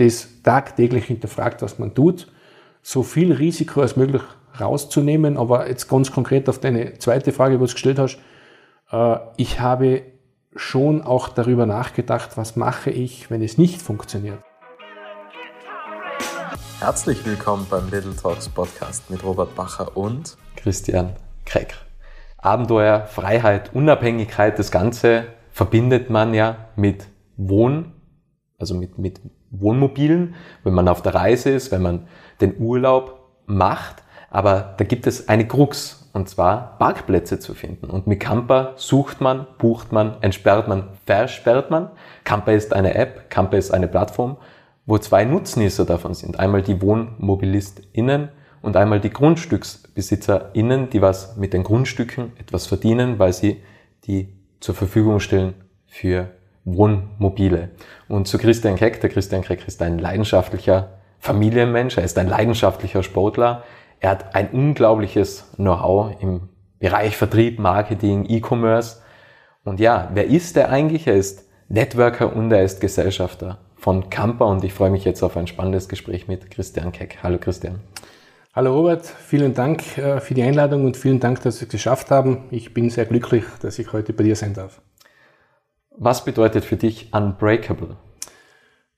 das tagtäglich hinterfragt, was man tut, so viel Risiko als möglich rauszunehmen. Aber jetzt ganz konkret auf deine zweite Frage, die du gestellt hast. Äh, ich habe schon auch darüber nachgedacht, was mache ich, wenn es nicht funktioniert. Herzlich willkommen beim Little Talks Podcast mit Robert Bacher und Christian Kreck. Abenteuer, Freiheit, Unabhängigkeit, das Ganze verbindet man ja mit Wohn, also mit, mit Wohnmobilen, wenn man auf der Reise ist, wenn man den Urlaub macht. Aber da gibt es eine Krux, und zwar Parkplätze zu finden. Und mit Camper sucht man, bucht man, entsperrt man, versperrt man. Camper ist eine App, Camper ist eine Plattform, wo zwei Nutznießer davon sind. Einmal die WohnmobilistInnen und einmal die GrundstücksbesitzerInnen, die was mit den Grundstücken etwas verdienen, weil sie die zur Verfügung stellen für Wohnmobile. Und zu Christian Keck, der Christian Keck ist ein leidenschaftlicher Familienmensch, er ist ein leidenschaftlicher Sportler, er hat ein unglaubliches Know-how im Bereich Vertrieb, Marketing, E-Commerce. Und ja, wer ist er eigentlich? Er ist Networker und er ist Gesellschafter von Camper und ich freue mich jetzt auf ein spannendes Gespräch mit Christian Keck. Hallo Christian. Hallo Robert, vielen Dank äh, für die Einladung und vielen Dank, dass Sie es geschafft haben. Ich bin sehr glücklich, dass ich heute bei dir sein darf. Was bedeutet für dich Unbreakable?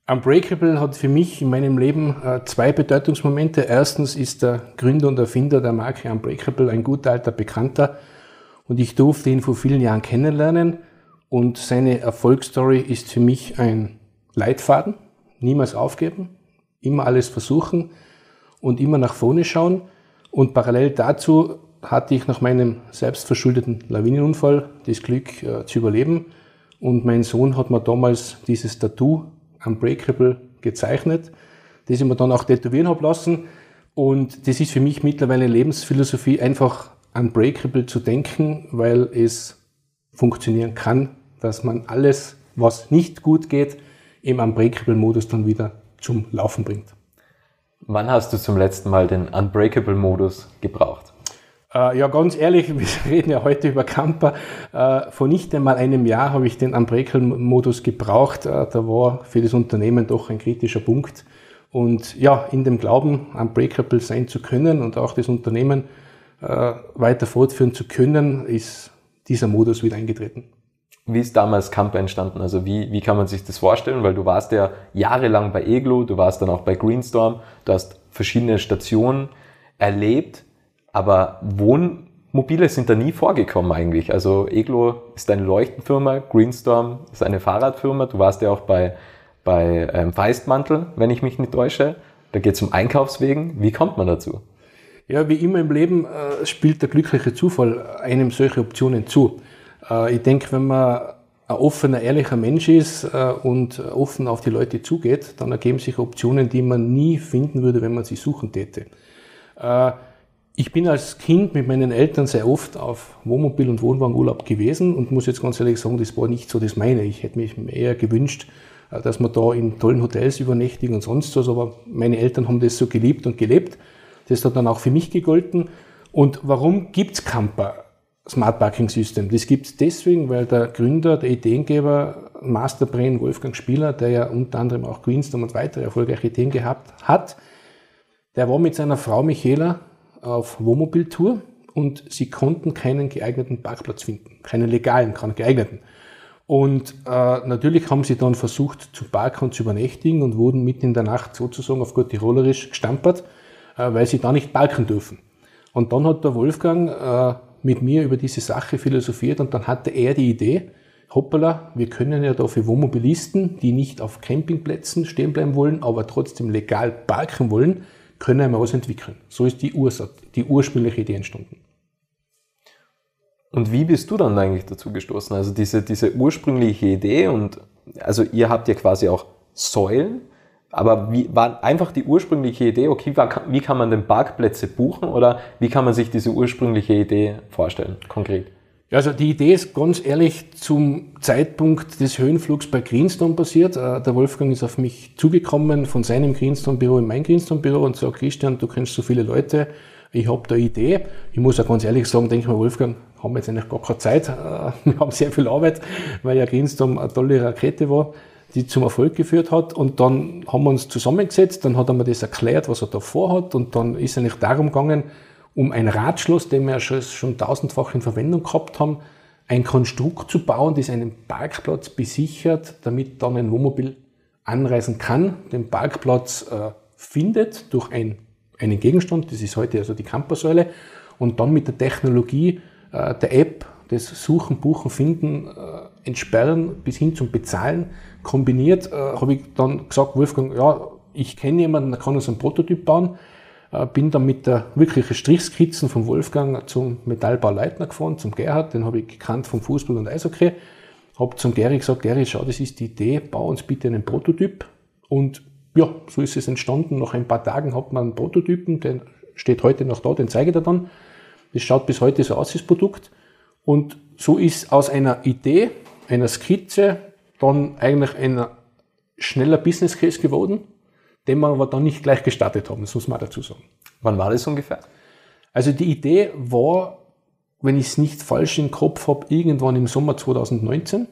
Unbreakable hat für mich in meinem Leben äh, zwei Bedeutungsmomente. Erstens ist der Gründer und Erfinder der Marke Unbreakable ein guter alter Bekannter und ich durfte ihn vor vielen Jahren kennenlernen und seine Erfolgsstory ist für mich ein Leitfaden. Niemals aufgeben, immer alles versuchen und immer nach vorne schauen. Und parallel dazu hatte ich nach meinem selbstverschuldeten Lawinenunfall das Glück äh, zu überleben und mein Sohn hat mir damals dieses Tattoo Unbreakable gezeichnet, das ich mir dann auch tätowieren habe lassen. Und das ist für mich mittlerweile Lebensphilosophie, einfach unbreakable zu denken, weil es funktionieren kann, dass man alles, was nicht gut geht, im Unbreakable-Modus dann wieder zum Laufen bringt. Wann hast du zum letzten Mal den Unbreakable-Modus gebraucht? Äh, ja, ganz ehrlich, wir reden ja heute über Camper. Äh, vor nicht einmal einem Jahr habe ich den Unbreakable-Modus gebraucht. Äh, da war für das Unternehmen doch ein kritischer Punkt. Und ja, in dem Glauben, unbreakable sein zu können und auch das Unternehmen äh, weiter fortführen zu können, ist dieser Modus wieder eingetreten. Wie ist damals Camper entstanden? Also wie, wie kann man sich das vorstellen? Weil du warst ja jahrelang bei Eglo, du warst dann auch bei Greenstorm, du hast verschiedene Stationen erlebt. Aber Wohnmobile sind da nie vorgekommen eigentlich. Also Eglo ist eine Leuchtenfirma, Greenstorm ist eine Fahrradfirma. Du warst ja auch bei, bei ähm, Feistmantel, wenn ich mich nicht täusche. Da geht es um Einkaufswegen. Wie kommt man dazu? Ja, wie immer im Leben äh, spielt der glückliche Zufall einem solche Optionen zu. Äh, ich denke, wenn man ein offener, ehrlicher Mensch ist äh, und offen auf die Leute zugeht, dann ergeben sich Optionen, die man nie finden würde, wenn man sie suchen täte. Ich bin als Kind mit meinen Eltern sehr oft auf Wohnmobil- und Wohnwagenurlaub gewesen und muss jetzt ganz ehrlich sagen, das war nicht so das meine. Ich hätte mich eher gewünscht, äh, dass wir da in tollen Hotels übernächtigen und sonst was, aber meine Eltern haben das so geliebt und gelebt. Das hat dann auch für mich gegolten. Und warum gibt's Camper Smart Parking System? Das gibt's deswegen, weil der Gründer, der Ideengeber, Masterbrain Wolfgang Spieler, der ja unter anderem auch Greenstorm und weitere erfolgreiche Ideen gehabt hat, der war mit seiner Frau Michaela auf Wohnmobiltour und sie konnten keinen geeigneten Parkplatz finden, keinen legalen, keinen geeigneten. Und äh, natürlich haben sie dann versucht zu parken und zu übernächtigen und wurden mitten in der Nacht sozusagen auf gut Tirolerisch gestampert, äh, weil sie da nicht parken dürfen. Und dann hat der Wolfgang äh, mit mir über diese Sache philosophiert und dann hatte er die Idee, hoppala, wir können ja da für Wohnmobilisten, die nicht auf Campingplätzen stehen bleiben wollen, aber trotzdem legal parken wollen, können wir was entwickeln. So ist die Ursache, die ursprüngliche Idee entstanden. Und wie bist du dann eigentlich dazu gestoßen? Also diese, diese ursprüngliche Idee und also ihr habt ja quasi auch Säulen, aber wie war einfach die ursprüngliche Idee, okay, wie kann man denn Parkplätze buchen oder wie kann man sich diese ursprüngliche Idee vorstellen, konkret? Also die Idee ist ganz ehrlich zum Zeitpunkt des Höhenflugs bei Greenstone passiert. Äh, der Wolfgang ist auf mich zugekommen von seinem Greenstone-Büro in mein Greenstone-Büro und sagt, Christian, du kennst so viele Leute, ich habe da eine Idee. Ich muss auch ganz ehrlich sagen, denke ich mir, Wolfgang, haben wir jetzt eigentlich gar keine Zeit. Äh, wir haben sehr viel Arbeit, weil ja Greenstone eine tolle Rakete war. die zum Erfolg geführt hat. Und dann haben wir uns zusammengesetzt, dann hat er mir das erklärt, was er da vorhat. Und dann ist eigentlich darum gegangen, um ein Radschloss, den wir schon, schon tausendfach in Verwendung gehabt haben, ein Konstrukt zu bauen, das einen Parkplatz besichert, damit dann ein Wohnmobil anreisen kann, den Parkplatz äh, findet durch ein, einen Gegenstand, das ist heute also die Campersäule, und dann mit der Technologie äh, der App das Suchen, Buchen, Finden, äh, Entsperren bis hin zum Bezahlen kombiniert, äh, habe ich dann gesagt, Wolfgang, ja, ich kenne jemanden, der kann uns einen Prototyp bauen. Äh, bin dann mit der wirklichen Strichskizzen von Wolfgang zum Metallbau Leitner gefahren, zum Gerhard, den habe ich gekannt vom Fußball und Eishockey. Habe zum Gary gesagt, Gary, schau, das ist die Idee, bau uns bitte einen Prototyp. Und ja, so ist es entstanden. Nach ein paar Tagen hat man einen Prototypen, der steht heute noch da, den zeige ich dir dann. Das schaut bis heute so aus, das Produkt. Und so ist aus einer Idee, einer Skizze, dann eigentlich ein schneller Business Case geworden, den wir aber dann nicht gleich gestartet haben, das muss man dazu sagen. Wann war das ungefähr? Also die Idee war, wenn ich es nicht falsch im Kopf habe, irgendwann im Sommer 2019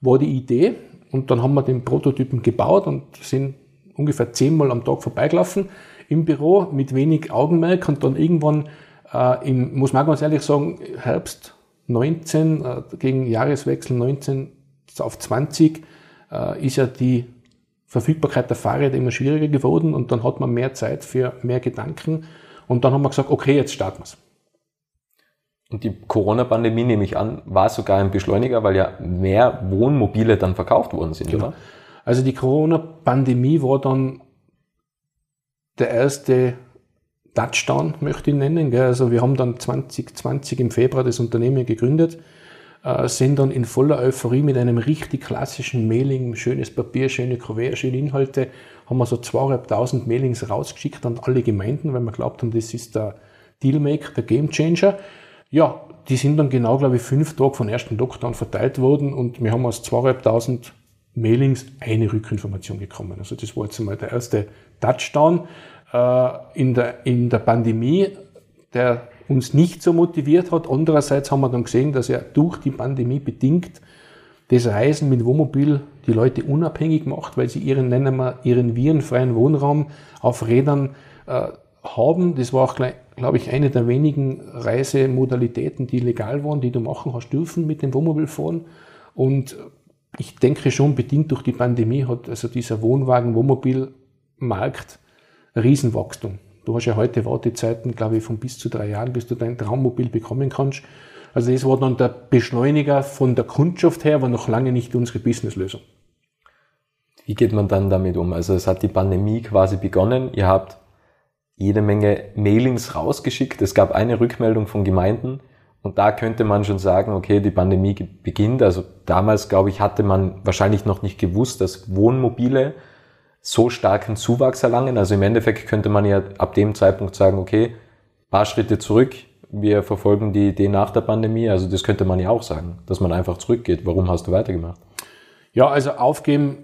war die Idee und dann haben wir den Prototypen gebaut und sind ungefähr zehnmal am Tag vorbeigelaufen im Büro mit wenig Augenmerk und dann irgendwann, äh, im, muss man ganz ehrlich sagen, Herbst 19 äh, gegen Jahreswechsel 19 auf 20 äh, ist ja die Verfügbarkeit der Fahrräder immer schwieriger geworden und dann hat man mehr Zeit für mehr Gedanken und dann haben wir gesagt, okay, jetzt starten wir es. Und die Corona-Pandemie, nehme ich an, war sogar ein Beschleuniger, weil ja mehr Wohnmobile dann verkauft worden sind, genau. oder? Also die Corona-Pandemie war dann der erste Touchdown, möchte ich nennen. Also wir haben dann 2020 im Februar das Unternehmen gegründet, äh, sind dann in voller Euphorie mit einem richtig klassischen Mailing, schönes Papier, schöne Kuvert, schöne Inhalte, haben wir so zweieinhalbtausend Mailings rausgeschickt an alle Gemeinden, weil wir glaubt haben, das ist der Dealmaker, der Gamechanger. Ja, die sind dann genau, glaube ich, fünf Tage von ersten Lockdown verteilt worden und wir haben aus zweieinhalbtausend Mailings eine Rückinformation bekommen. Also das war jetzt einmal der erste Touchdown äh, in, der, in der Pandemie, der uns nicht so motiviert hat. Andererseits haben wir dann gesehen, dass ja durch die Pandemie bedingt das Reisen mit Wohnmobil die Leute unabhängig macht, weil sie ihren, nennen wir, ihren virenfreien Wohnraum auf Rädern äh, haben. Das war auch, glaube ich, eine der wenigen Reisemodalitäten, die legal waren, die du machen hast dürfen mit dem Wohnmobil fahren. Und ich denke schon, bedingt durch die Pandemie hat also dieser Wohnwagen-Wohnmobil-Markt Riesenwachstum. Du hast ja heute Wartezeiten, glaube ich, von bis zu drei Jahren, bis du dein Traummobil bekommen kannst. Also das war dann der Beschleuniger von der Kundschaft her, aber noch lange nicht unsere Businesslösung. Wie geht man dann damit um? Also es hat die Pandemie quasi begonnen. Ihr habt jede Menge Mailings rausgeschickt. Es gab eine Rückmeldung von Gemeinden und da könnte man schon sagen, okay, die Pandemie beginnt. Also damals, glaube ich, hatte man wahrscheinlich noch nicht gewusst, dass Wohnmobile so starken Zuwachs erlangen. Also im Endeffekt könnte man ja ab dem Zeitpunkt sagen, okay, paar Schritte zurück, wir verfolgen die Idee nach der Pandemie. Also das könnte man ja auch sagen, dass man einfach zurückgeht. Warum hast du weitergemacht? Ja, also aufgeben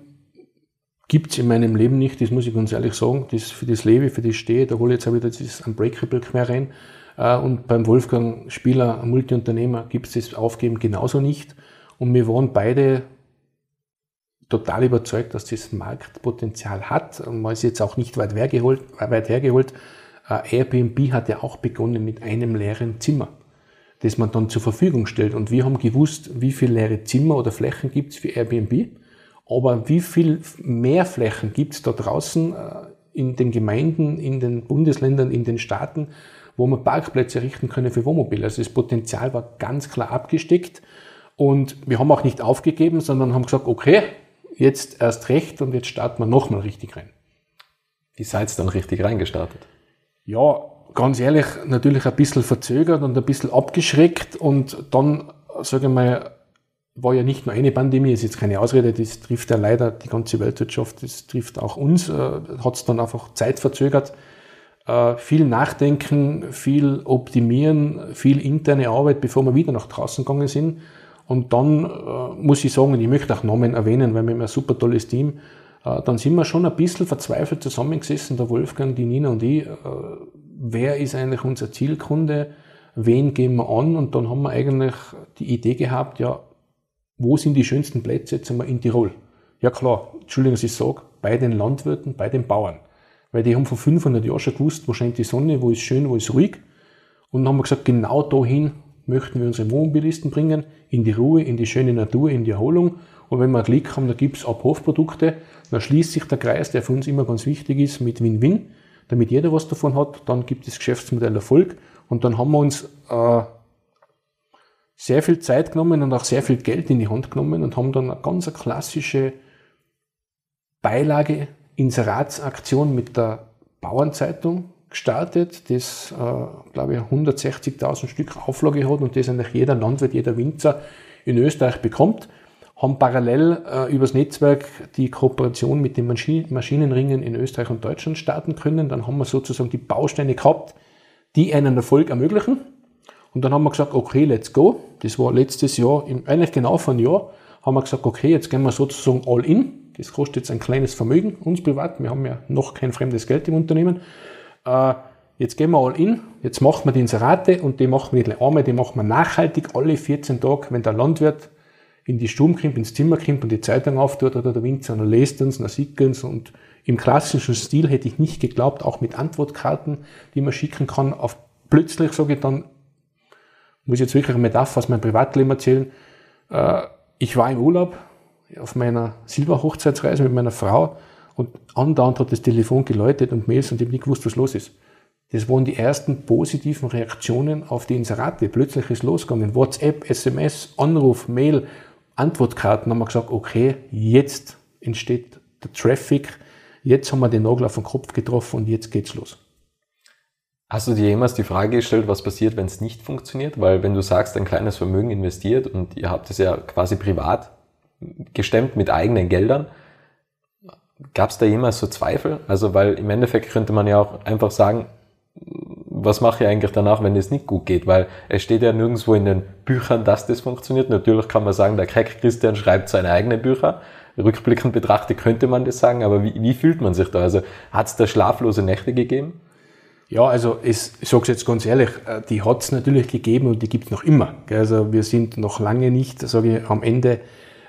gibt es in meinem Leben nicht, das muss ich ganz ehrlich sagen. Das, für das lebe, für das stehe, da hole ich jetzt auch wieder das Unbreakable quer rein. Äh, und beim Wolfgang Spieler, Multiunternehmer, gibt es das Aufgeben genauso nicht. Und wir waren beide total überzeugt, dass das Marktpotenzial hat. Und man ist jetzt auch nicht weit hergeholt. Weit hergeholt. Äh, Airbnb hat ja auch begonnen mit einem leeren Zimmer, das man dann zur Verfügung stellt. Und wir haben gewusst, wie viele leere Zimmer oder Flächen gibt es für Airbnb aber wie viel mehr Flächen gibt es da draußen äh, in den Gemeinden, in den Bundesländern, in den Staaten, wo man Parkplätze errichten können für Wohnmobile? Also das Potenzial war ganz klar abgesteckt. Und wir haben auch nicht aufgegeben, sondern haben gesagt, okay, jetzt erst recht und jetzt starten wir nochmal richtig rein. Wie seid ihr dann richtig reingestartet? Ja, ganz ehrlich, natürlich ein bisschen verzögert und ein bisschen abgeschreckt und dann, sage ich mal, war ja nicht nur eine Pandemie, ist jetzt keine Ausrede, das trifft ja leider die ganze Weltwirtschaft, das trifft auch uns, äh, hat es dann einfach Zeit verzögert. Äh, viel Nachdenken, viel Optimieren, viel interne Arbeit, bevor wir wieder nach draußen gegangen sind. Und dann äh, muss ich sagen, und ich möchte auch Namen erwähnen, weil wir haben ein super tolles Team, äh, dann sind wir schon ein bisschen verzweifelt zusammengesessen, der Wolfgang, die Nina und ich. Äh, wer ist eigentlich unser Zielkunde? Wen gehen wir an? Und dann haben wir eigentlich die Idee gehabt, ja, wo sind die schönsten Plätze jetzt einmal in Tirol? Ja, klar, Entschuldigung, dass ich sage, bei den Landwirten, bei den Bauern. Weil die haben vor 500 Jahren schon gewusst, wo scheint die Sonne, wo ist schön, wo ist ruhig. Und dann haben wir gesagt, genau dahin möchten wir unsere Wohnmobilisten bringen, in die Ruhe, in die schöne Natur, in die Erholung. Und wenn wir Glück haben, da gibt es Abhofprodukte, dann schließt sich der Kreis, der für uns immer ganz wichtig ist, mit Win-Win, damit jeder was davon hat. Dann gibt das Geschäftsmodell Erfolg. Und dann haben wir uns äh, sehr viel Zeit genommen und auch sehr viel Geld in die Hand genommen und haben dann eine ganz klassische Beilage, Inseratsaktion mit der Bauernzeitung gestartet, das, äh, glaube ich, 160.000 Stück Auflage hat und das eigentlich jeder Landwirt, jeder Winzer in Österreich bekommt. Haben parallel äh, übers Netzwerk die Kooperation mit den Maschinen Maschinenringen in Österreich und Deutschland starten können. Dann haben wir sozusagen die Bausteine gehabt, die einen Erfolg ermöglichen. Und dann haben wir gesagt, okay, let's go. Das war letztes Jahr, eigentlich genau vor einem Jahr, haben wir gesagt, okay, jetzt gehen wir sozusagen all in. Das kostet jetzt ein kleines Vermögen, uns privat. Wir haben ja noch kein fremdes Geld im Unternehmen. Äh, jetzt gehen wir all in, jetzt machen wir die Inserate und die machen wir nicht einmal, die machen wir nachhaltig alle 14 Tage, wenn der Landwirt in die Stube kommt, ins Zimmer kommt und die Zeitung auftut oder der Winzer, dann lest uns, dann sieht uns und im klassischen Stil hätte ich nicht geglaubt, auch mit Antwortkarten, die man schicken kann, auf plötzlich sage ich dann, muss ich jetzt wirklich eine Metapher aus meinem Privatleben erzählen, äh, ich war im Urlaub auf meiner Silberhochzeitsreise mit meiner Frau und andauernd hat das Telefon geläutet und Mails und ich habe nicht gewusst, was los ist. Das waren die ersten positiven Reaktionen auf die Inserate. Plötzlich ist losgegangen. WhatsApp, SMS, Anruf, Mail, Antwortkarten. Haben wir gesagt, okay, jetzt entsteht der Traffic. Jetzt haben wir den Nagel auf den Kopf getroffen und jetzt geht's los. Hast du dir jemals die Frage gestellt, was passiert, wenn es nicht funktioniert? Weil wenn du sagst, ein kleines Vermögen investiert und ihr habt es ja quasi privat gestemmt mit eigenen Geldern, Gab es da jemals so Zweifel? Also, weil im Endeffekt könnte man ja auch einfach sagen, was mache ich eigentlich danach, wenn es nicht gut geht? Weil es steht ja nirgendwo in den Büchern, dass das funktioniert. Natürlich kann man sagen, der Craig Christian schreibt seine eigenen Bücher. Rückblickend betrachtet könnte man das sagen, aber wie, wie fühlt man sich da? Also hat es da schlaflose Nächte gegeben? Ja, also es, ich sage jetzt ganz ehrlich, äh, die hat es natürlich gegeben und die gibt es noch immer. Also wir sind noch lange nicht, sage ich, am Ende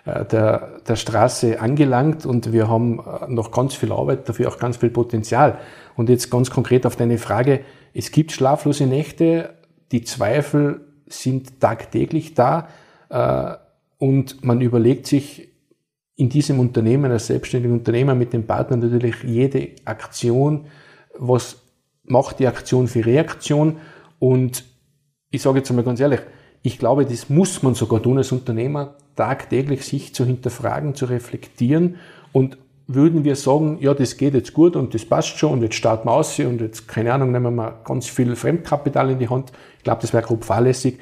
der, der Straße angelangt und wir haben äh, noch ganz viel Arbeit, dafür auch ganz viel Potenzial. Und jetzt ganz konkret auf deine Frage, es gibt schlaflose Nächte, die Zweifel sind tagtäglich da äh, und man überlegt sich in diesem Unternehmen, als selbstständiger Unternehmer mit dem Partner natürlich jede Aktion, was macht die Aktion für Reaktion und ich sage jetzt einmal ganz ehrlich, ich glaube, das muss man sogar tun als Unternehmer, tagtäglich sich zu hinterfragen, zu reflektieren und würden wir sagen, ja, das geht jetzt gut und das passt schon und jetzt starten wir aus und jetzt, keine Ahnung, nehmen wir mal ganz viel Fremdkapital in die Hand. Ich glaube, das wäre grob fahrlässig.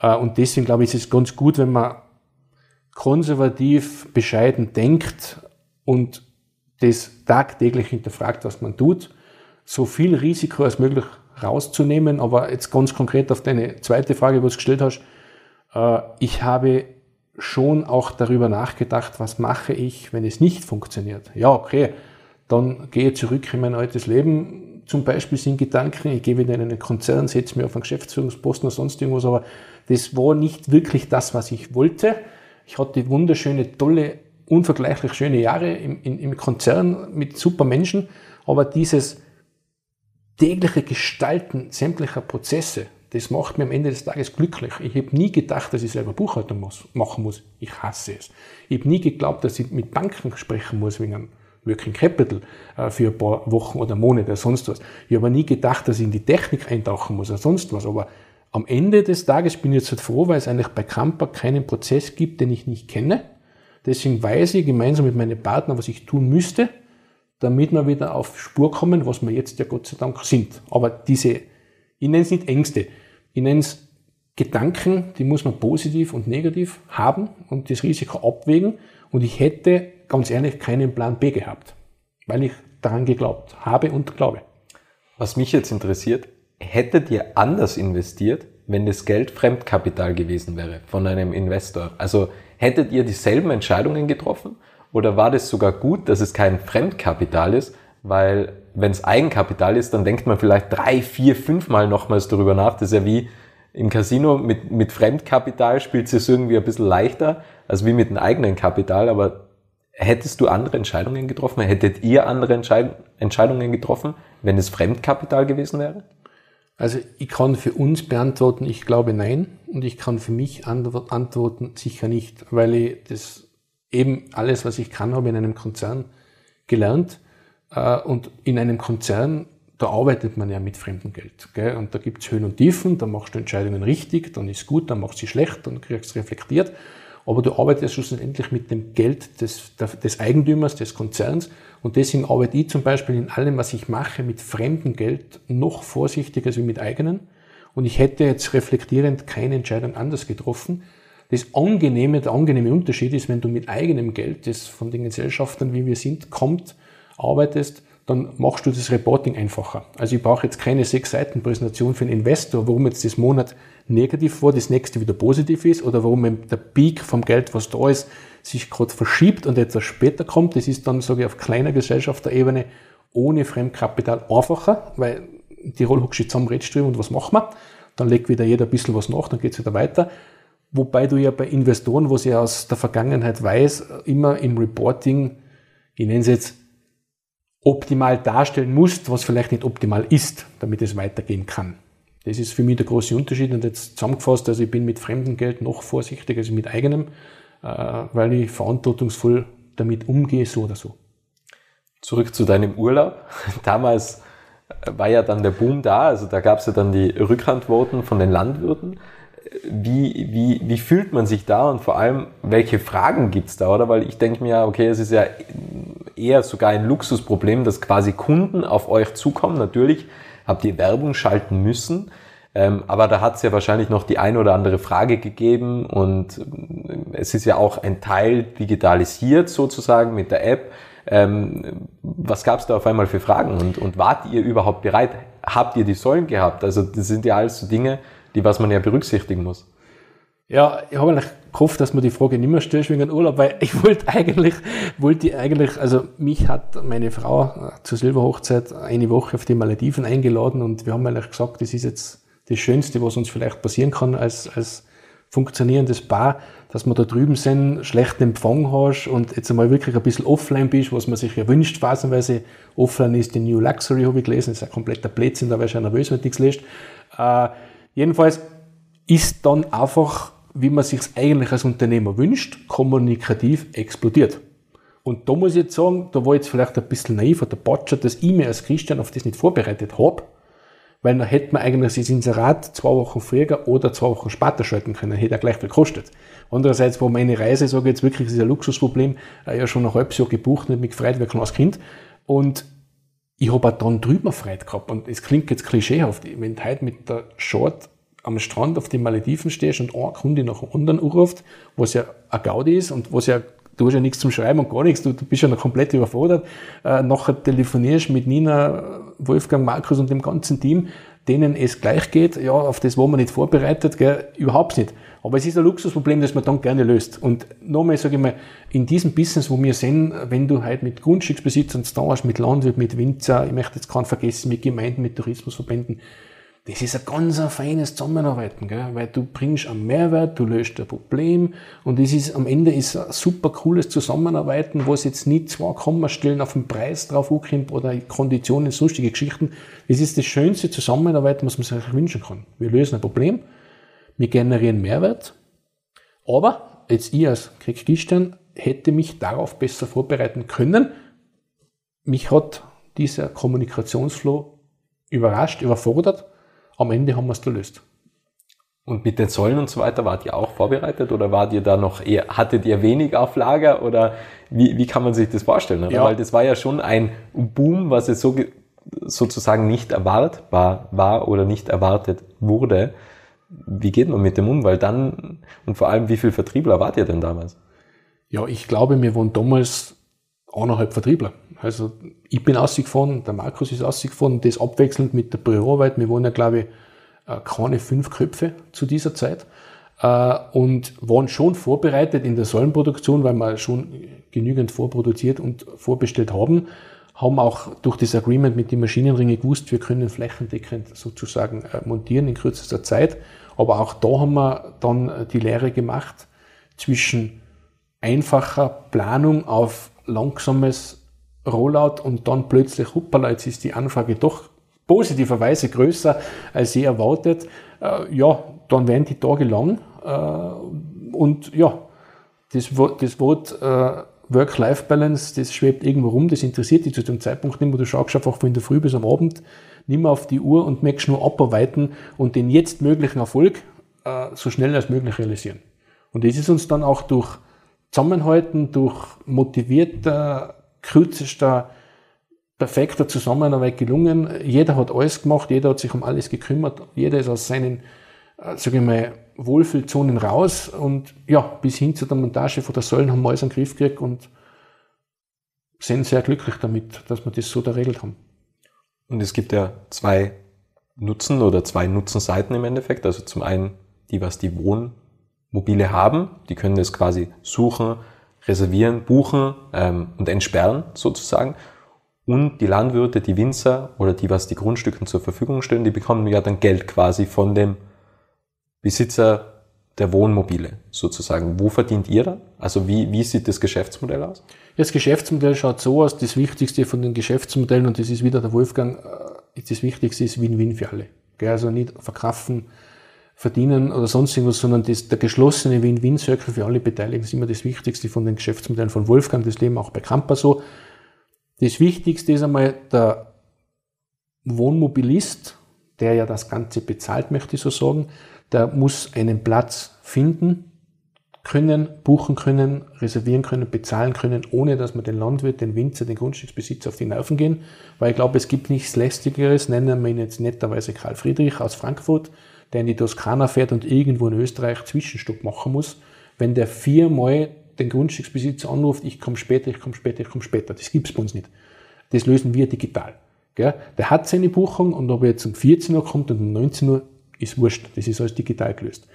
Äh, und deswegen glaube ich, ist es ganz gut, wenn man konservativ, bescheiden denkt und das tagtäglich hinterfragt, was man tut, so viel Risiko als möglich rauszunehmen. Aber jetzt ganz konkret auf deine zweite Frage, was du gestellt hast. Äh, ich habe schon auch darüber nachgedacht, was mache ich, wenn es nicht funktioniert. Ja, okay, dann gehe ich zurück in mein altes Leben. Zum Beispiel sind Gedanken, ich gehe wieder in einen Konzern, setze mir auf einen Geschäftsführungsposten oder sonst irgendwas, aber das war nicht wirklich das, was ich wollte. Ich hatte wunderschöne, tolle, unvergleichlich schöne Jahre im, im, im Konzern mit super Menschen, aber dieses tägliche Gestalten sämtlicher Prozesse, das macht mir am Ende des Tages glücklich. Ich habe nie gedacht, dass ich selber Buchhaltung muss, machen muss. Ich hasse es. Ich habe nie geglaubt, dass ich mit Banken sprechen muss wegen einem Working Capital äh, für ein paar Wochen oder Monate oder sonst was. Ich habe nie gedacht, dass ich in die Technik eintauchen muss oder sonst was. Aber am Ende des Tages bin ich jetzt halt froh, weil es eigentlich bei Kampa keinen Prozess gibt, den ich nicht kenne. Deswegen weiß ich gemeinsam mit meinen Partnern, was ich tun müsste, damit wir wieder auf Spur kommen, was wir jetzt ja Gott sei Dank sind. Aber diese ich nenne es nicht Ängste, ich nenne es Gedanken, die muss man positiv und negativ haben und das Risiko abwägen. Und ich hätte ganz ehrlich keinen Plan B gehabt, weil ich daran geglaubt habe und glaube. Was mich jetzt interessiert, hättet ihr anders investiert, wenn das Geld Fremdkapital gewesen wäre von einem Investor? Also hättet ihr dieselben Entscheidungen getroffen? Oder war das sogar gut, dass es kein Fremdkapital ist, weil wenn es Eigenkapital ist, dann denkt man vielleicht drei, vier, fünfmal nochmals darüber nach. Das ist ja wie im Casino mit, mit Fremdkapital spielt es irgendwie ein bisschen leichter als wie mit einem eigenen Kapital, aber Hättest du andere Entscheidungen getroffen? Hättet ihr andere Entscheid Entscheidungen getroffen, wenn es Fremdkapital gewesen wäre? Also ich kann für uns beantworten, ich glaube nein. Und ich kann für mich antworten, sicher nicht, weil ich das eben alles, was ich kann, habe in einem Konzern gelernt. Äh, und in einem Konzern, da arbeitet man ja mit fremdem Geld. Gell? Und da gibt's Höhen und Tiefen, da machst du Entscheidungen richtig, dann ist gut, dann machst du sie schlecht, dann kriegst du reflektiert. Aber du arbeitest schlussendlich mit dem Geld des, des Eigentümers, des Konzerns. Und deswegen arbeite ich zum Beispiel in allem, was ich mache, mit fremdem Geld noch vorsichtiger als mit eigenen. Und ich hätte jetzt reflektierend keine Entscheidung anders getroffen. Das angenehme, der angenehme Unterschied ist, wenn du mit eigenem Geld, das von den Gesellschaftern, wie wir sind, kommt, arbeitest, dann machst du das Reporting einfacher. Also ich brauche jetzt keine sechs Seiten Präsentation für einen Investor, warum jetzt das Monat negativ war, das nächste wieder positiv ist oder warum der Peak vom Geld, was da ist, sich gerade verschiebt und etwas später kommt. Das ist dann, sage ich, auf kleiner Gesellschafterebene ohne Fremdkapital einfacher, weil die huckst du zusammen, redest und was machen wir? Dann legt wieder jeder ein bisschen was nach, dann geht's wieder weiter. Wobei du ja bei Investoren, was ich aus der Vergangenheit weiß, immer im Reporting, ich nenne es jetzt, optimal darstellen musst, was vielleicht nicht optimal ist, damit es weitergehen kann. Das ist für mich der große Unterschied und jetzt zusammengefasst, also ich bin mit fremdem Geld noch vorsichtiger als mit eigenem, äh, weil ich verantwortungsvoll damit umgehe, so oder so. Zurück zu deinem Urlaub. Damals war ja dann der Boom da, also da gab es ja dann die Rückantworten von den Landwirten. Wie, wie, wie fühlt man sich da und vor allem, welche Fragen gibt's da, oder? Weil ich denke mir ja, okay, es ist ja eher sogar ein Luxusproblem, dass quasi Kunden auf euch zukommen. Natürlich habt ihr Werbung schalten müssen, ähm, aber da hat es ja wahrscheinlich noch die eine oder andere Frage gegeben und es ist ja auch ein Teil digitalisiert sozusagen mit der App. Ähm, was gab es da auf einmal für Fragen und, und wart ihr überhaupt bereit? Habt ihr die Säulen gehabt? Also das sind ja alles so Dinge, die was man ja berücksichtigen muss. Ja, ich habe eigentlich gehofft, dass man die Frage nicht mehr stellt wegen Urlaub, weil ich wollte eigentlich, wollte eigentlich, also mich hat meine Frau zur Silberhochzeit eine Woche auf die Malediven eingeladen und wir haben eigentlich gesagt, das ist jetzt das Schönste, was uns vielleicht passieren kann als, als funktionierendes Paar, dass wir da drüben sind, schlechten Empfang hast und jetzt einmal wirklich ein bisschen offline bist, was man sich ja wünscht, phasenweise. Offline ist die New Luxury, habe ich gelesen, das ist ein kompletter Blödsinn, da wäre schon nervös, wenn du nichts liest. Äh, jedenfalls ist dann einfach wie man sich eigentlich als Unternehmer wünscht, kommunikativ explodiert. Und da muss ich jetzt sagen, da war jetzt vielleicht ein bisschen naiv oder Batscher, dass ich mir als Christian auf das nicht vorbereitet habe, weil dann hätte man eigentlich das Inserat zwei Wochen früher oder zwei Wochen später schalten können, hätte er gleich viel gekostet. Andererseits war meine Reise, sage ich jetzt wirklich, das ist ein Luxusproblem, ja schon ein halbes Jahr gebucht, nicht mich gefreut wie ein kleines Kind. Und ich habe auch dann drüben Freude gehabt. Und es klingt jetzt klischeehaft, wenn du heute mit der Short am Strand auf den Malediven stehst und eine Kunde nach dem anderen anruft, was ja ein Gaudi ist und was ja, du hast ja nichts zum Schreiben und gar nichts, du, du bist ja noch komplett überfordert. Äh, nachher telefonierst mit Nina, Wolfgang, Markus und dem ganzen Team, denen es gleich geht, ja, auf das war man nicht vorbereitet, gell, überhaupt nicht. Aber es ist ein Luxusproblem, das man dann gerne löst. Und nochmal sage ich mal, in diesem Business, wo wir sind, wenn du halt mit Grundstücksbesitzern da hast, mit Landwirt, mit Winzer, ich möchte jetzt keinen vergessen, mit Gemeinden, mit Tourismusverbänden, das ist ein ganz ein feines Zusammenarbeiten, gell? weil du bringst einen Mehrwert, du löst ein Problem und es ist am Ende ist ein super cooles Zusammenarbeiten, wo es jetzt nicht zwei Kommastellen auf den Preis drauf ankommt oder Konditionen, sonstige Geschichten. Es ist das schönste Zusammenarbeiten, was man sich wünschen kann. Wir lösen ein Problem, wir generieren Mehrwert, aber jetzt ich als Gistern hätte mich darauf besser vorbereiten können. Mich hat dieser Kommunikationsflow überrascht, überfordert am Ende haben wir es gelöst. Und mit den Säulen und so weiter wart ihr auch vorbereitet oder wart ihr da noch eher, hattet ihr wenig auf Lager oder wie, wie kann man sich das vorstellen? Ja. Weil das war ja schon ein Boom, was es so sozusagen nicht erwartbar war oder nicht erwartet wurde. Wie geht man mit dem um? Weil dann, und vor allem, wie viel Vertriebler wart ihr denn damals? Ja, ich glaube, wir waren damals eineinhalb Vertriebler. Also ich bin ausgefahren, der Markus ist ausgefahren, das abwechselnd mit der Büroarbeit. Wir waren ja, glaube ich, äh, keine fünf Köpfe zu dieser Zeit äh, und waren schon vorbereitet in der Säulenproduktion, weil wir schon genügend vorproduziert und vorbestellt haben. Haben auch durch das Agreement mit den Maschinenringen gewusst, wir können flächendeckend sozusagen äh, montieren in kürzester Zeit. Aber auch da haben wir dann die Lehre gemacht zwischen einfacher Planung auf langsames Rollout und dann plötzlich, hoppala, jetzt ist die Anfrage doch positiverweise größer als je erwartet, äh, ja, dann werden die Tage lang. Äh, und ja, das, das Wort äh, Work-Life-Balance, das schwebt irgendwo rum, das interessiert dich zu dem Zeitpunkt nicht mehr. Du schaust einfach von der Früh bis am Abend mehr auf die Uhr und möchtest nur abarbeiten und den jetzt möglichen Erfolg äh, so schnell als möglich realisieren. Und das ist uns dann auch durch Zusammenhalten, durch motivierter, kürzester, perfekter Zusammenarbeit gelungen. Jeder hat alles gemacht, jeder hat sich um alles gekümmert, jeder ist aus seinen, äh, sage ich mal, Wohlfühlzonen raus und ja, bis hin zu der Montage von der Säulen haben wir alles in den Griff gekriegt und sind sehr glücklich damit, dass wir das so da regelt haben. Und es gibt ja zwei Nutzen oder zwei Nutzenseiten im Endeffekt. Also zum einen die, was die Wohnmobile haben. Die können das quasi suchen, reservieren, buchen ähm, und entsperren sozusagen. Und die Landwirte, die Winzer oder die, was die Grundstücke zur Verfügung stellen, die bekommen ja dann Geld quasi von dem Besitzer der Wohnmobile sozusagen. Wo verdient ihr da? Also wie, wie sieht das Geschäftsmodell aus? Das Geschäftsmodell schaut so aus, das Wichtigste von den Geschäftsmodellen, und das ist wieder der Wolfgang, äh, das Wichtigste ist Win-Win für alle. Also nicht verkaufen, verdienen oder sonst irgendwas, sondern das, der geschlossene Win-Win-Circle für alle Beteiligten ist immer das Wichtigste von den Geschäftsmodellen von Wolfgang. Das leben auch bei Kampa so. Das Wichtigste ist einmal der Wohnmobilist, der ja das Ganze bezahlt, möchte ich so sagen, der muss einen Platz finden können, buchen können, reservieren können, bezahlen können, ohne dass man den Landwirt, den Winzer, den Grundstücksbesitzer auf die Nerven gehen. Weil ich glaube, es gibt nichts Lästigeres, nennen wir ihn jetzt netterweise Karl Friedrich aus Frankfurt, der in die Toskana fährt und irgendwo in Österreich Zwischenstopp machen muss. Wenn der viermal den Grundstücksbesitzer anruft, ich komme später, ich komme später, ich komme später. Das gibt's bei uns nicht. Das lösen wir digital. Der hat seine Buchung und ob er jetzt um 14 Uhr kommt und um 19 Uhr, ist wurscht, das ist alles digital gelöst.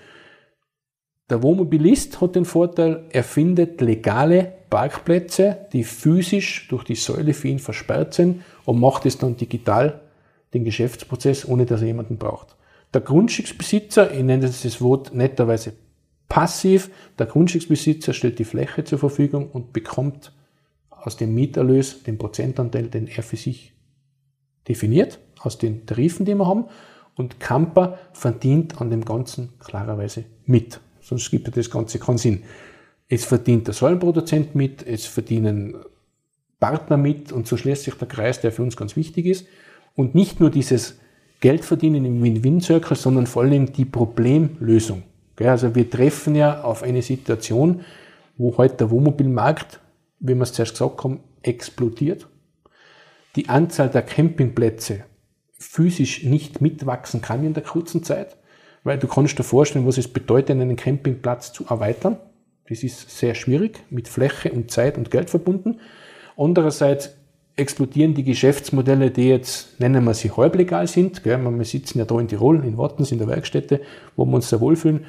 Der Wohnmobilist hat den Vorteil, er findet legale Parkplätze, die physisch durch die Säule für ihn versperrt sind und macht es dann digital, den Geschäftsprozess, ohne dass er jemanden braucht. Der Grundstücksbesitzer, ich nenne das Wort netterweise passiv, der Grundstücksbesitzer stellt die Fläche zur Verfügung und bekommt aus dem Mieterlös den Prozentanteil, den er für sich definiert, aus den Tarifen, die wir haben und Camper verdient an dem Ganzen klarerweise mit. Sonst gibt ja das Ganze keinen Sinn. Es verdient der Säulenproduzent mit, es verdienen Partner mit und so schließt sich der Kreis, der für uns ganz wichtig ist. Und nicht nur dieses Geld verdienen im Win-Win-Circle, sondern vor allem die Problemlösung. Also wir treffen ja auf eine Situation, wo heute der Wohnmobilmarkt, wie wir es zuerst gesagt haben, explodiert. Die Anzahl der Campingplätze physisch nicht mitwachsen kann in der kurzen Zeit, weil du kannst dir vorstellen, was es bedeutet, einen Campingplatz zu erweitern. Das ist sehr schwierig, mit Fläche und Zeit und Geld verbunden. Andererseits explodieren die Geschäftsmodelle, die jetzt, nennen wir sie halblegal sind. Wir sitzen ja da in Tirol, in Wattens, in der Werkstätte, wo wir uns sehr wohlfühlen.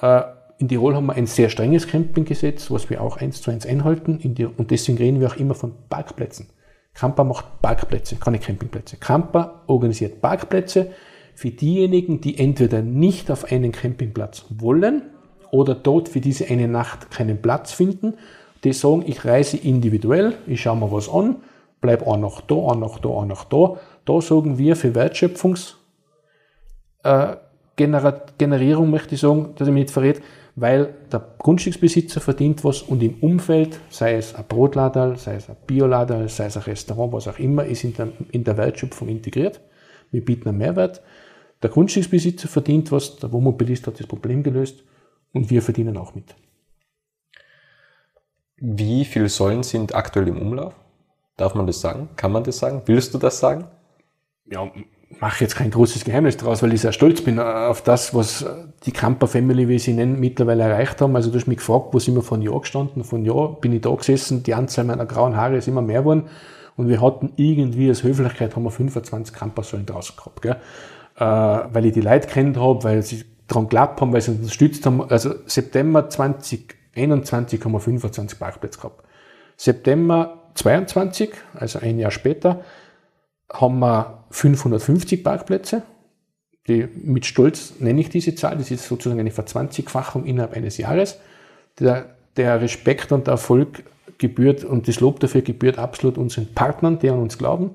Äh, in Tirol haben wir ein sehr strenges Campinggesetz, was wir auch eins zu eins einhalten. Und deswegen reden wir auch immer von Parkplätzen. Camper macht Parkplätze, keine Campingplätze. Camper organisiert Parkplätze für diejenigen, die entweder nicht auf einen Campingplatz wollen oder dort für diese eine Nacht keinen Platz finden. Die sagen, ich reise individuell, ich schaue mir was an, bleib auch noch da, auch noch da, auch noch da. Da sagen wir für Wertschöpfungs äh, möchte ich sagen, dass ich mich nicht verrät, weil der Grundstücksbesitzer verdient was und im Umfeld, sei es ein Brotlader, sei es ein Biolader, sei es ein Restaurant, was auch immer, ist in der, in der Wertschöpfung integriert. Wir bieten einen Mehrwert. Der Grundstücksbesitzer verdient was, der Wohnmobilist hat das Problem gelöst und wir verdienen auch mit. Wie viele Säulen sind aktuell im Umlauf? Darf man das sagen? Kann man das sagen? Willst du das sagen? Ja, mache jetzt kein großes Geheimnis daraus, weil ich sehr stolz bin auf das, was die Camper Family, wie sie nennen, mittlerweile erreicht haben. Also du hast mich gefragt, wo sind wir von Jahr gestanden? Von Jahr bin ich da gesessen, die Anzahl meiner grauen Haare ist immer mehr geworden und wir hatten irgendwie als Höflichkeit haben wir 25 Campersäulen draußen gehabt, gell? Äh, weil ich die Leute kennt habe, weil sie dran geklappt haben, weil sie unterstützt haben. Also September 2021 haben wir 25 Parkplätze gehabt. September 22, also ein Jahr später, haben wir 550 Parkplätze. Die, mit Stolz nenne ich diese Zahl. Das ist sozusagen eine Verzwanzigfachung innerhalb eines Jahres. Der der Respekt und der Erfolg gebührt und das Lob dafür gebührt absolut unseren Partnern, die an uns glauben.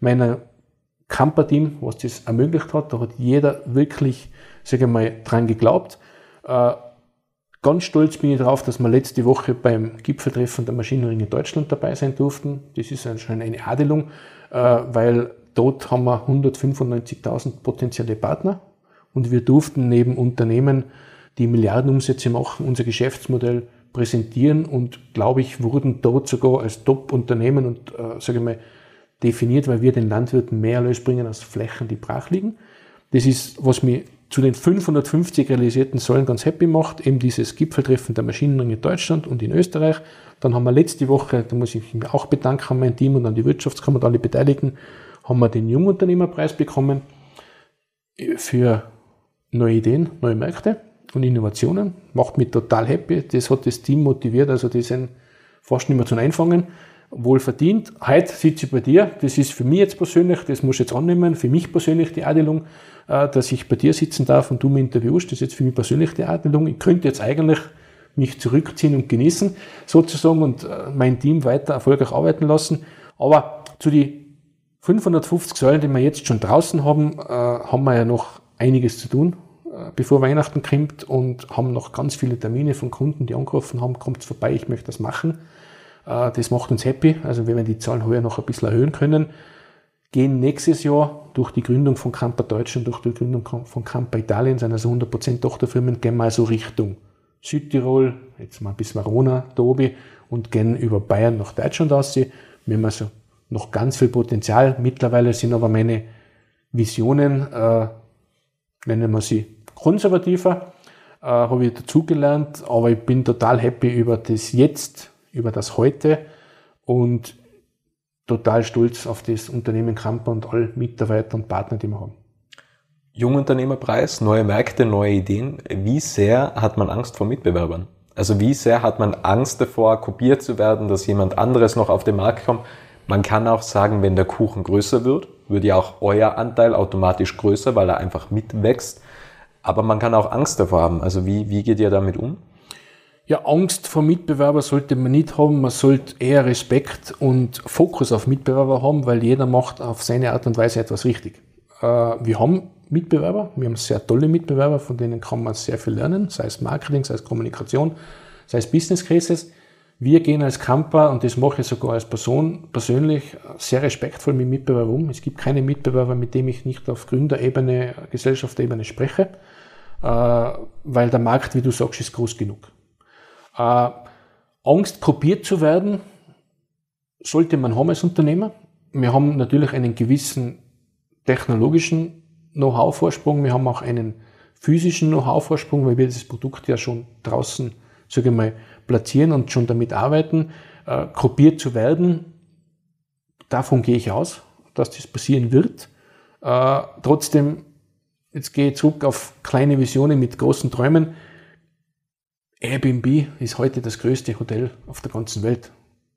Meiner Camper-Team, was das ermöglicht hat, da hat jeder wirklich, sage ich mal, dran geglaubt. Äh, ganz stolz bin ich darauf, dass wir letzte Woche beim Gipfeltreffen der Maschinenring in Deutschland dabei sein durften. Das ist schon eine Adelung, weil dort haben wir 195.000 potenzielle Partner und wir durften neben Unternehmen, die Milliardenumsätze machen, unser Geschäftsmodell präsentieren und glaube ich, wurden dort sogar als Top-Unternehmen und äh, sage ich mal definiert, weil wir den Landwirten mehr Erlös bringen als Flächen, die brach liegen. Das ist, was mich zu den 550 realisierten Säulen ganz happy macht, eben dieses Gipfeltreffen der Maschinenring in Deutschland und in Österreich. Dann haben wir letzte Woche, da muss ich mich auch bedanken an mein Team und an die Wirtschaftskammer und alle Beteiligten, haben wir den Jungunternehmerpreis bekommen für neue Ideen, neue Märkte und Innovationen. Macht mich total happy. Das hat das Team motiviert, also die sind fast nicht mehr zum Einfangen. Wohl verdient. Heute sitze ich bei dir. Das ist für mich jetzt persönlich, das muss ich jetzt annehmen, für mich persönlich die Adelung, äh, dass ich bei dir sitzen darf und du mich interviewst. Das ist jetzt für mich persönlich die Adelung. Ich könnte jetzt eigentlich mich zurückziehen und genießen, sozusagen, und äh, mein Team weiter erfolgreich arbeiten lassen. Aber zu die 550 Säulen, die wir jetzt schon draußen haben, äh, haben wir ja noch einiges zu tun, bevor Weihnachten kommt und haben noch ganz viele Termine von Kunden, die angerufen haben, kommt vorbei, ich möchte das machen. Äh, das macht uns happy. Also wenn wir die Zahlen heuer noch ein bisschen erhöhen können, gehen nächstes Jahr durch die Gründung von Camper Deutschland, durch die Gründung von Camper Italien, sind also 100% Tochterfirmen, gehen wir also Richtung Südtirol, jetzt mal bis Verona, Tobi und gehen über Bayern nach Deutschland aus. Wir haben also noch ganz viel Potenzial. Mittlerweile sind aber meine Visionen, äh, nennen wir sie konservativer, äh, habe ich dazugelernt, aber ich bin total happy über das Jetzt, über das Heute und total stolz auf das Unternehmen Kamper und alle Mitarbeiter und Partner, die wir haben. Jungunternehmerpreis, neue Märkte, neue Ideen. Wie sehr hat man Angst vor Mitbewerbern? Also wie sehr hat man Angst davor, kopiert zu werden, dass jemand anderes noch auf den Markt kommt? Man kann auch sagen, wenn der Kuchen größer wird, wird ja auch euer Anteil automatisch größer, weil er einfach mitwächst. Aber man kann auch Angst davor haben. Also wie, wie geht ihr damit um? Ja, Angst vor Mitbewerber sollte man nicht haben. Man sollte eher Respekt und Fokus auf Mitbewerber haben, weil jeder macht auf seine Art und Weise etwas richtig. Äh, wir haben Mitbewerber, wir haben sehr tolle Mitbewerber, von denen kann man sehr viel lernen, sei es Marketing, sei es Kommunikation, sei es Business Cases. Wir gehen als Camper, und das mache ich sogar als Person persönlich, sehr respektvoll mit Mitbewerbern um. Es gibt keine Mitbewerber, mit dem ich nicht auf Gründerebene, Gesellschaftsebene spreche, äh, weil der Markt, wie du sagst, ist groß genug. Äh, Angst, kopiert zu werden, sollte man haben als Unternehmer. Wir haben natürlich einen gewissen technologischen Know-how-Vorsprung, wir haben auch einen physischen Know-how-Vorsprung, weil wir das Produkt ja schon draußen, sage ich mal, platzieren und schon damit arbeiten, äh, gruppiert zu werden, davon gehe ich aus, dass das passieren wird. Äh, trotzdem, jetzt gehe ich zurück auf kleine Visionen mit großen Träumen. Airbnb ist heute das größte Hotel auf der ganzen Welt.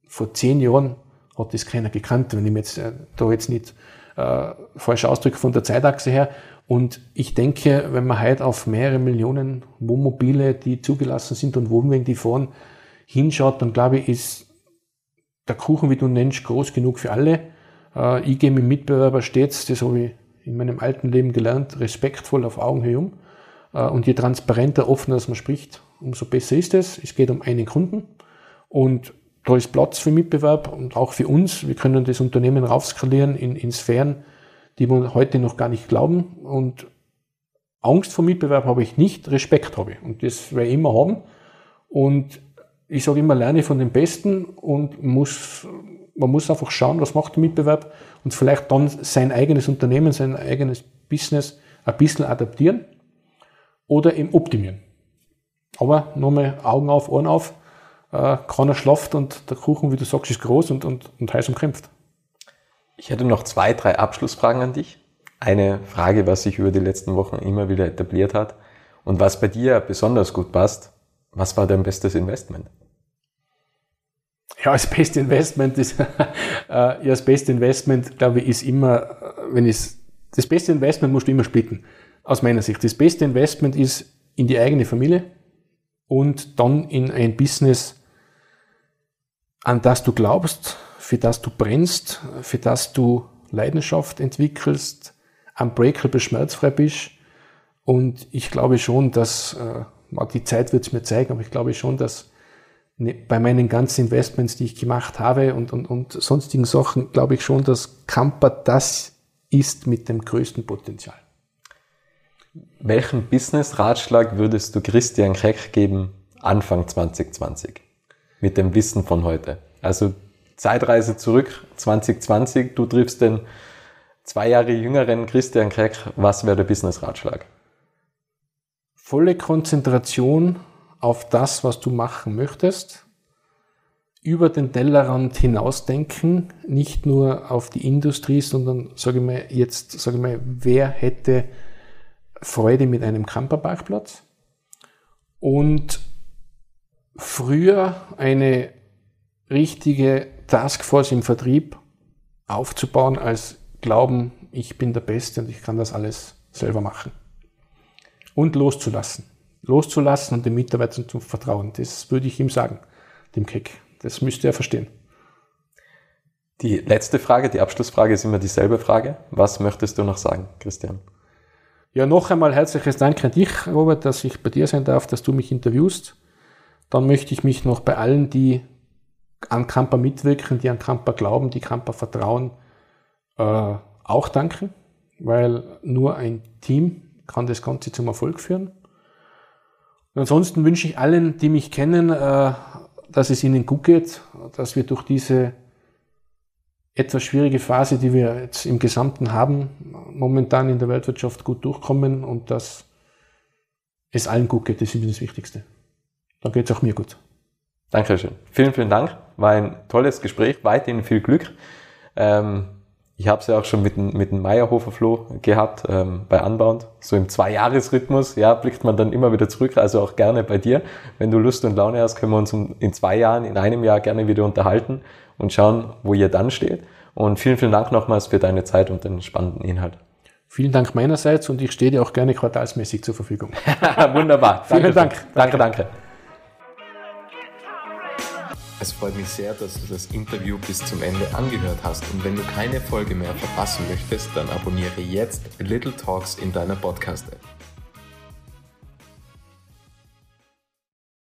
Vor zehn Jahren hat das keiner gekannt, wenn ich mir jetzt äh, da jetzt nicht äh, falsch ausdrücke von der Zeitachse her. Und ich denke, wenn man heute auf mehrere Millionen Wohnmobile, die zugelassen sind und Wohnwagen, die fahren, hinschaut, dann glaube ich, ist der Kuchen, wie du nennst, groß genug für alle. Äh, ich gehe mit Mitbewerber stets, das habe ich in meinem alten Leben gelernt, respektvoll auf Augenhöhe um. Äh, und je transparenter, offener dass man spricht, umso besser ist es. Es geht um einen Kunden. Und da ist Platz für Mitbewerb und auch für uns. Wir können das Unternehmen raufskalieren in, in Sphären, die wir heute noch gar nicht glauben. Und Angst vor Mitbewerb habe ich nicht, Respekt habe ich. Und das werde ich immer haben. Und ich sage immer, lerne von den Besten und muss, man muss einfach schauen, was macht der Mitbewerb und vielleicht dann sein eigenes Unternehmen, sein eigenes Business ein bisschen adaptieren oder eben optimieren. Aber nochmal Augen auf, Ohren auf, äh, keiner schlaft und der Kuchen, wie du sagst, ist groß und, und, und heiß umkämpft. Ich hätte noch zwei, drei Abschlussfragen an dich. Eine Frage, was sich über die letzten Wochen immer wieder etabliert hat und was bei dir besonders gut passt. Was war dein bestes Investment? Ja, das beste Investment ist, äh, ja, das beste Investment, glaube ich, ist immer, äh, wenn es, das beste Investment musst du immer splitten. Aus meiner Sicht. Das beste Investment ist in die eigene Familie und dann in ein Business, an das du glaubst, für das du brennst, für das du Leidenschaft entwickelst, unbreakable schmerzfrei bist. Und ich glaube schon, dass, äh, die Zeit wird es mir zeigen, aber ich glaube schon, dass ne, bei meinen ganzen Investments, die ich gemacht habe und, und, und sonstigen Sachen, glaube ich schon, dass Camper das ist mit dem größten Potenzial. Welchen Business-Ratschlag würdest du Christian Keck geben Anfang 2020 mit dem Wissen von heute? Also Zeitreise zurück 2020, du triffst den zwei Jahre jüngeren Christian Keck. Was wäre der Business-Ratschlag? Volle Konzentration auf das, was du machen möchtest. Über den Tellerrand hinausdenken, nicht nur auf die Industrie, sondern sage ich mal jetzt, sage ich mal, wer hätte Freude mit einem Camperparkplatz und früher eine richtige Taskforce im Vertrieb aufzubauen, als glauben, ich bin der Beste und ich kann das alles selber machen. Und loszulassen. Loszulassen und den Mitarbeitern zu vertrauen. Das würde ich ihm sagen, dem Keck. Das müsste er verstehen. Die letzte Frage, die Abschlussfrage ist immer dieselbe Frage. Was möchtest du noch sagen, Christian? Ja, noch einmal herzliches Dank an dich, Robert, dass ich bei dir sein darf, dass du mich interviewst. Dann möchte ich mich noch bei allen, die an Kamper mitwirken, die an Kamper glauben, die Kamper vertrauen, äh, auch danken, weil nur ein Team kann das Ganze zum Erfolg führen. Und ansonsten wünsche ich allen, die mich kennen, äh, dass es ihnen gut geht, dass wir durch diese etwas schwierige Phase, die wir jetzt im Gesamten haben, momentan in der Weltwirtschaft gut durchkommen und dass es allen gut geht. Das ist das Wichtigste. Dann geht es auch mir gut. Dankeschön. Vielen, vielen Dank. War ein tolles Gespräch. Weiterhin viel Glück. Ähm, ich habe es ja auch schon mit, mit dem Meierhofer Floh gehabt ähm, bei Unbound. So im Zwei-Jahres-Rhythmus, ja, blickt man dann immer wieder zurück. Also auch gerne bei dir. Wenn du Lust und Laune hast, können wir uns in zwei Jahren, in einem Jahr gerne wieder unterhalten und schauen, wo ihr dann steht. Und vielen, vielen Dank nochmals für deine Zeit und den spannenden Inhalt. Vielen Dank meinerseits und ich stehe dir auch gerne quartalsmäßig zur Verfügung. Wunderbar. Vielen Dank. Danke, danke. Es freut mich sehr, dass du das Interview bis zum Ende angehört hast und wenn du keine Folge mehr verpassen möchtest, dann abonniere jetzt Little Talks in deiner Podcast-App.